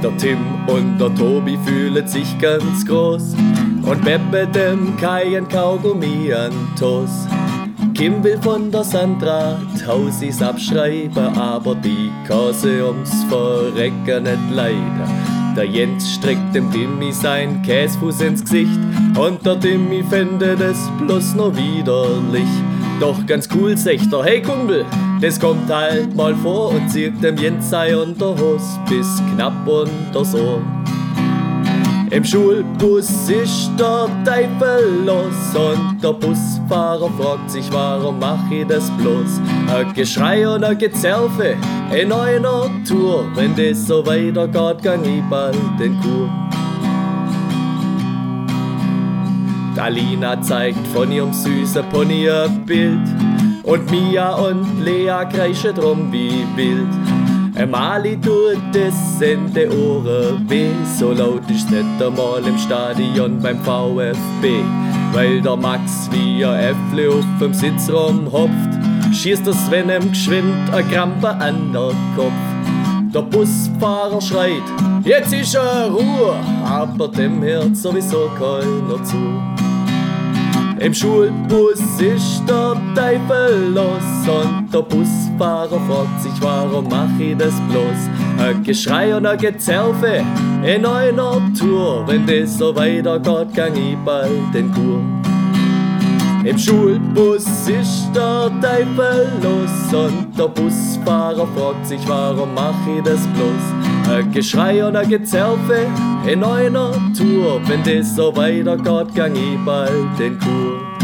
Der Tim und der Tobi fühlen sich ganz groß und beppe dem Kai ein Kaugummi an Toast. Kim will von der Sandra Hausis abschreiben, aber die Kase ums Verrecken nicht leider. Der Jens streckt dem Timmy sein Käsfuß ins Gesicht und der Timmy findet es bloß noch widerlich. Doch ganz cool sagt er, hey Kumpel, das kommt halt mal vor und zieht dem Jens sei Unterhose bis knapp unter so. Im Schulbus ist der Teufel los und der Busfahrer fragt sich, warum mach ich das bloß? Ein Geschrei und ein Gezerfe in einer Tour, wenn das so weitergeht, gang ich bald den Kur. Dalina zeigt von ihrem süßen Pony ein Bild und Mia und Lea kreischen drum wie wild. Mali tut es in de Ohren weh, so laut ist nicht einmal im Stadion beim VfB. Weil der Max wie ein Äffle auf dem Sitz rumhopft, schießt der Sven ihm geschwind a Krampe an der Kopf. Der Busfahrer schreit, jetzt ist er Ruhe, aber dem hört sowieso keiner zu. Im Schulbus ist der Teufel los und der Busfahrer fragt sich, warum mach ich das bloß? Ein Geschrei und ein Gezerfe in einer Tour, wenn das so weitergeht, gang ich bald den Kur. Im Schulbus ist der Teufel los und der Busfahrer fragt sich, warum mach ich das bloß? Ein Geschrei und ein Gezerfe in einer Tour, wenn das so weitergeht, gang ich bald den Kur.